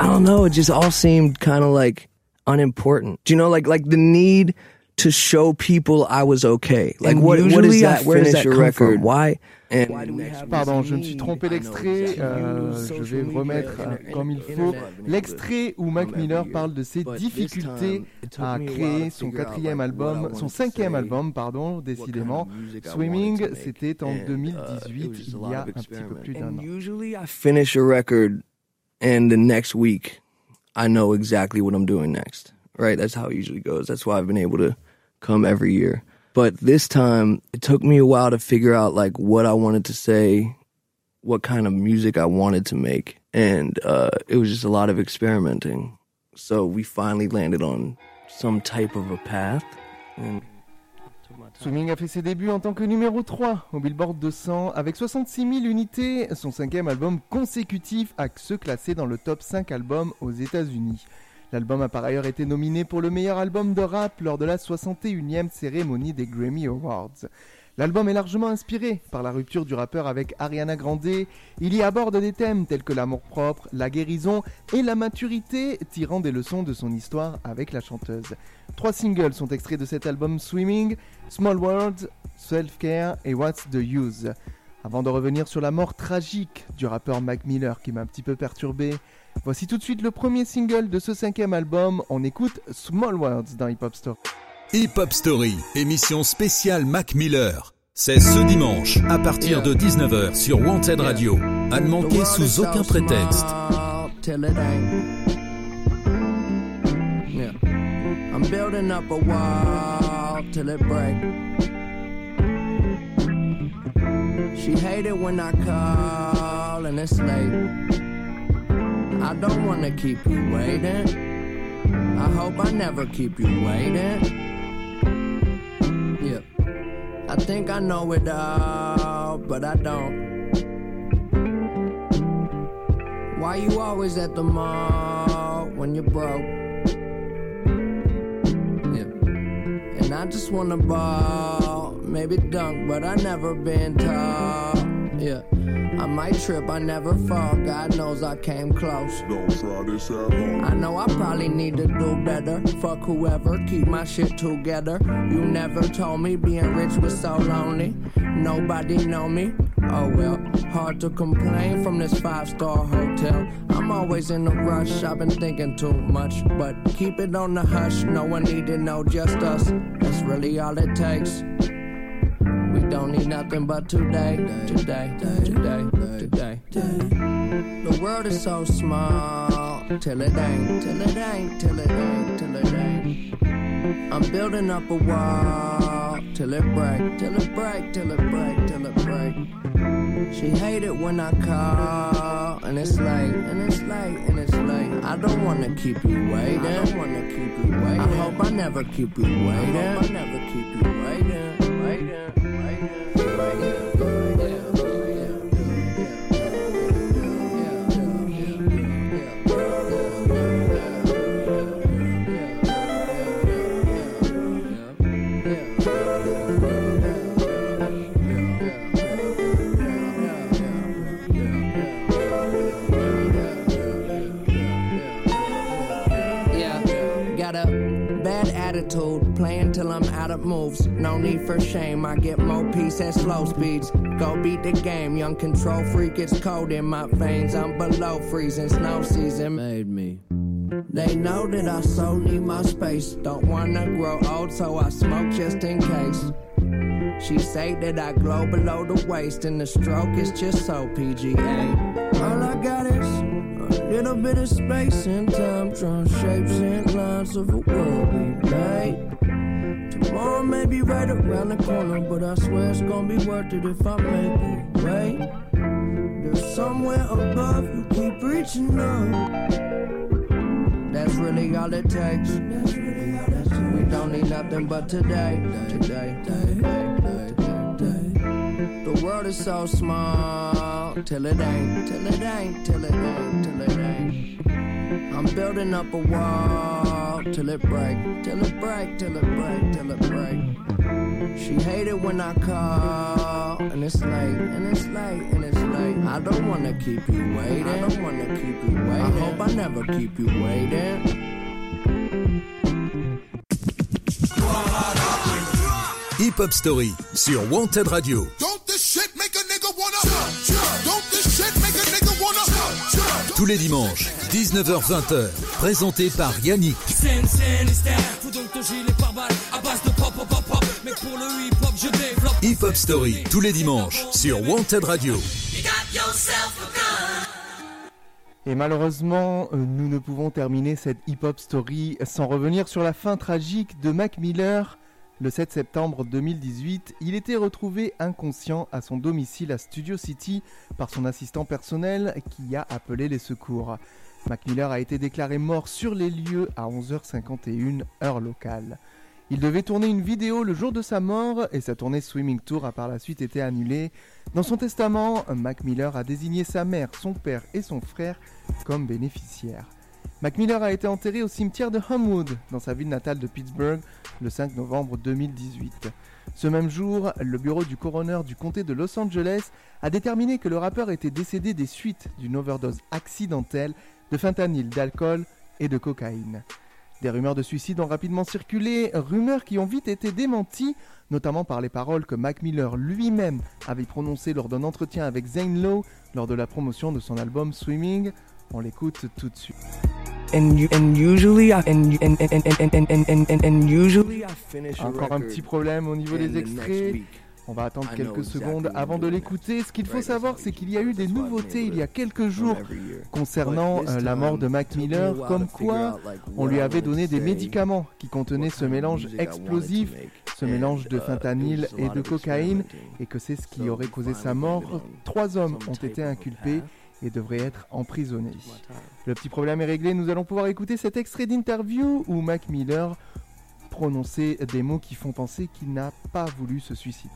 I don't know. It just all seemed kind of like unimportant. You know, like the need to show people I was okay. Like And what what is usually I that? Where does finish that a come record. from? Why? And Pardon, je me suis trompé d'extrait. euh, je vais remettre euh, comme il faut l'extrait où Mac Miller parle de ses difficultés à créer son quatrième album, son cinquième album, pardon, décidément. Swimming, c'était en 2018, uh, il y a un petit peu plus d'un And an. usually I finish a record, and the next week I know exactly what I'm doing next. Right? That's how it usually goes. That's why I've been able to come every year. But this time, it took me a while to figure out like what I wanted to say, what kind of music I wanted to make, and uh, it was just a lot of experimenting. So we finally landed on some type of a path. And Swimming a fait ses débuts en tant que numéro 3 au Billboard 200 avec 66 000 unités, son cinquième album consécutif à se classer dans le top 5 albums aux États-Unis. L'album a par ailleurs été nominé pour le meilleur album de rap lors de la 61e cérémonie des Grammy Awards. L'album est largement inspiré par la rupture du rappeur avec Ariana Grande. Il y aborde des thèmes tels que l'amour-propre, la guérison et la maturité, tirant des leçons de son histoire avec la chanteuse. Trois singles sont extraits de cet album Swimming, Small Words, Self Care et What's the Use. Avant de revenir sur la mort tragique du rappeur Mac Miller qui m'a un petit peu perturbé, voici tout de suite le premier single de ce cinquième album. On écoute Small Words dans Hip Hop Store. Hip Hop Story, émission spéciale Mac Miller. C'est ce dimanche à partir de 19h sur Wanted Radio. À ne manquer sous aucun prétexte. I'm building up a wall till it break. She hate it when I call and it's late. I don't wanna keep you waiting. I hope I never keep you waiting. Yeah. I think I know it all, but I don't. Why you always at the mall when you're broke? Yeah. And I just wanna ball, maybe dunk, but I never been tall. Yeah. I might trip, I never fall. God knows I came close. Don't try this at home. I know I probably need to do better. Fuck whoever, keep my shit together. You never told me being rich was so lonely. Nobody know me. Oh well, hard to complain from this five star hotel. I'm always in a rush, I've been thinking too much. But keep it on the hush, no one need to know, just us. That's really all it takes. We don't need nothing but today, today, today, today. The world is so small, till it ain't, till it ain't, till it ain't, till it ain't. I'm building up a wall till it break, till it break, till it break, till it break. She hate it when I call, and it's late, and it's late, and it's late. I don't wanna keep you waiting. I don't wanna keep you waiting. I hope I never keep you waiting. I hope I never keep you waiting, waiting, playing till I'm out of moves. No need for shame, I get more peace at slow speeds. Go beat the game, young control freak, it's cold in my veins. I'm below freezing, snow season made me. They know that I so need my space. Don't wanna grow old, so I smoke just in case. She say that I glow below the waist, and the stroke is just so PGA. All I got is a little bit of space and time, drawing shapes and lines of a world we made. Tomorrow may be right around the corner, but I swear it's gonna be worth it if I make it. Wait, there's somewhere above you keep reaching up. That's really all it takes. We don't need nothing but today, today. The world is so small till it ain't, till it ain't, till it ain't, till it ain't. I'm building up a wall till it break, till it break, till it break, till it break. She hate it when I call, and it's late, and it's late, and it's late. I don't wanna keep you waiting. I don't wanna keep you waiting. I hope I never keep you waiting. Hip Hop Story sur Wanted Radio. Don't this shit make a nigga wanna Don't this shit make a nigga wanna Tous les dimanches, 19h-20h, présenté par Yannick. Hip Hop Story tous les dimanches sur Wanted Radio. Et malheureusement, euh, nous ne pouvons terminer cette hip-hop story sans revenir sur la fin tragique de Mac Miller. Le 7 septembre 2018, il était retrouvé inconscient à son domicile à Studio City par son assistant personnel qui a appelé les secours. Mac Miller a été déclaré mort sur les lieux à 11h51 heure locale. Il devait tourner une vidéo le jour de sa mort et sa tournée Swimming Tour a par la suite été annulée. Dans son testament, Mac Miller a désigné sa mère, son père et son frère comme bénéficiaires. Mac Miller a été enterré au cimetière de Homewood, dans sa ville natale de Pittsburgh, le 5 novembre 2018. Ce même jour, le bureau du coroner du comté de Los Angeles a déterminé que le rappeur était décédé des suites d'une overdose accidentelle de fentanyl, d'alcool et de cocaïne. Des rumeurs de suicide ont rapidement circulé, rumeurs qui ont vite été démenties, notamment par les paroles que Mac Miller lui-même avait prononcées lors d'un entretien avec Zane Lowe lors de la promotion de son album Swimming. On l'écoute tout de suite. And you, and usually I and and and and and and and, and, and usually I finish a Encore un petit problème au niveau des extraits. On va attendre quelques secondes avant de l'écouter. Ce qu'il faut savoir, c'est qu'il y a eu des nouveautés il y a quelques jours concernant euh, la mort de Mac Miller, comme quoi on lui avait donné des médicaments qui contenaient ce mélange explosif, ce mélange de uh, fentanyl et de cocaïne, et que c'est ce qui aurait causé sa mort. Trois hommes ont été inculpés. Et devraient être emprisonnés. My time. Le petit problème est réglé, nous allons pouvoir écouter cet extrait d'interview où Mac Miller prononçait des mots qui font penser qu'il n'a pas voulu se suicider.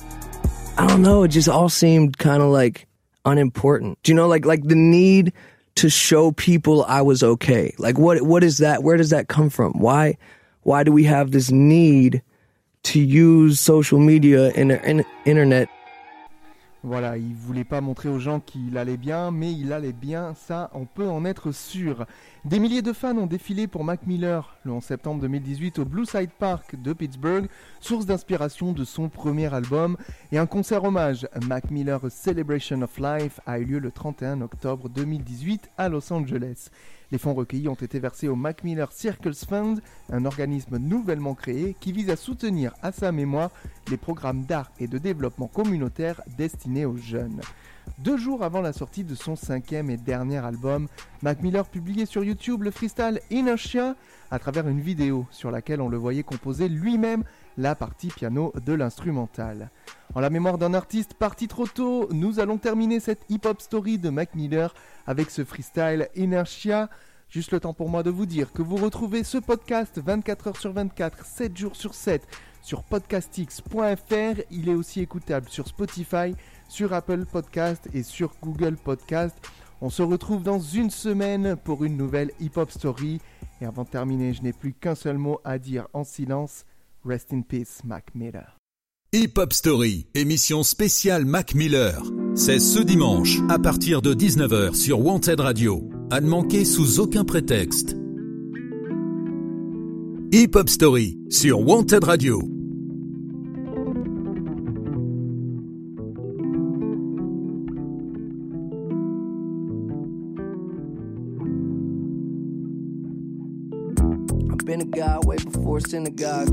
I don't know. It just all seemed kind of like unimportant. Do you know, like like the need to show people I was okay? Like what what is that? Where does that come from? Why why do we have this need to use social media and in, internet Voilà, il voulait pas montrer aux gens qu'il allait bien, mais il allait bien, ça on peut en être sûr. Des milliers de fans ont défilé pour Mac Miller le 11 septembre 2018 au Blue Side Park de Pittsburgh, source d'inspiration de son premier album, et un concert hommage, Mac Miller Celebration of Life, a eu lieu le 31 octobre 2018 à Los Angeles. Les fonds recueillis ont été versés au Mac Miller Circles Fund, un organisme nouvellement créé qui vise à soutenir à sa mémoire les programmes d'art et de développement communautaire destinés aux jeunes. Deux jours avant la sortie de son cinquième et dernier album, Mac Miller publiait sur YouTube le freestyle Inertia à travers une vidéo sur laquelle on le voyait composer lui-même la partie piano de l'instrumental. En la mémoire d'un artiste parti trop tôt, nous allons terminer cette hip-hop story de Mac Miller avec ce freestyle Inertia. Juste le temps pour moi de vous dire que vous retrouvez ce podcast 24 heures sur 24, 7 jours sur 7 sur podcastx.fr. Il est aussi écoutable sur Spotify, sur Apple Podcast et sur Google Podcast. On se retrouve dans une semaine pour une nouvelle hip-hop story. Et avant de terminer, je n'ai plus qu'un seul mot à dire en silence. Rest in peace, Mac Miller. Hip Hop Story, émission spéciale Mac Miller. C'est ce dimanche à partir de 19h sur Wanted Radio. À ne manquer sous aucun prétexte. Hip Hop Story sur Wanted Radio. Synagogue.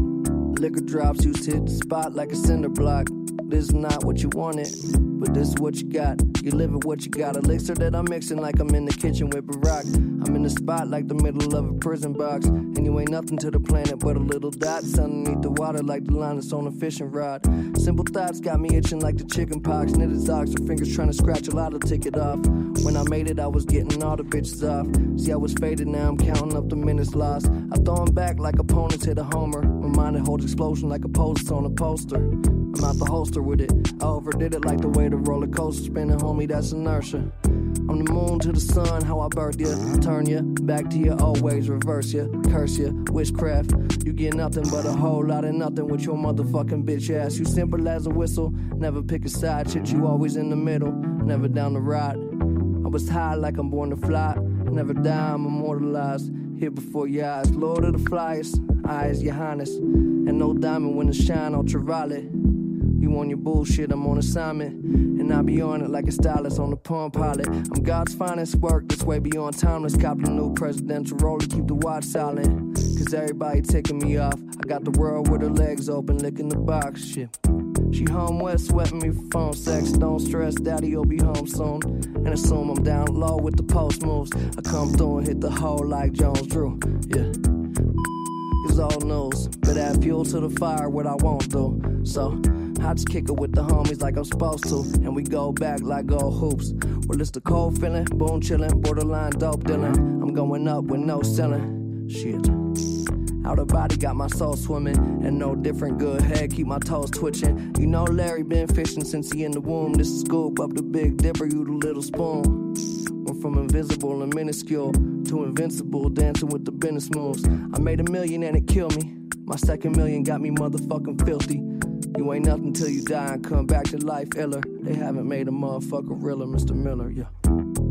Liquor drops used to hit the spot like a cinder block. This is not what you wanted, but this is what you got. You live with what you got. Elixir that I'm mixing like I'm in the kitchen with Barack. I'm in the spot like the middle of a prison box. And you ain't nothing to the planet but a little dot. Underneath the water like the line that's on a fishing rod. Simple thoughts got me itching like the chicken pox. Knitted socks, her fingers trying to scratch a lot of ticket off. When I made it, I was getting all the bitches off. See, I was faded, now I'm counting up the minutes lost. I throw 'em back like opponents hit a homer. My mind it holds explosion like a post on a poster. I'm out the holster with it. I overdid it like the way the roller coaster spinning, homie. That's inertia. I'm the moon to the sun, how I birth ya. Turn ya back to your always reverse ya, curse ya. Witchcraft, you get nothing but a whole lot of nothing with your motherfucking bitch ass. You simple as a whistle, never pick a side. Shit, you always in the middle, never down the ride. Was high like I'm born to fly. Never die, I'm immortalized. Here before your eyes, Lord of the Flyers, eyes, your highness. And no diamond when it shine ultraviolet. You on your bullshit, I'm on assignment. And I be on it like a stylist on the palm pilot. I'm God's finest work, this way beyond timeless. Cop the new presidential roller, keep the watch silent. Cause everybody taking me off. I got the world with her legs open, licking the box. Shit. She home wet, sweating me for phone sex. Don't stress, daddy will be home soon. And assume I'm down low with the post moves. I come through and hit the hole like Jones Drew. Yeah. It's all news. But add fuel to the fire, what I won't do. So I just kick it with the homies like I'm supposed to. And we go back like old hoops. Well, it's the cold feeling, boom chillin', borderline dope dealing. I'm going up with no ceiling. Shit. Out of body, got my soul swimming. And no different good head, keep my toes twitching. You know Larry been fishing since he in the womb. This is scoop up the big dipper, you the little spoon. Went from invisible and minuscule to invincible, dancing with the business moves. I made a million and it killed me. My second million got me motherfucking filthy. You ain't nothing till you die and come back to life iller. They haven't made a motherfucker realer, Mr. Miller, yeah.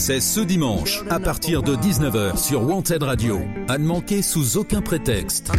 C'est ce dimanche, à partir de 19h sur Wanted Radio. À ne manquer sous aucun prétexte.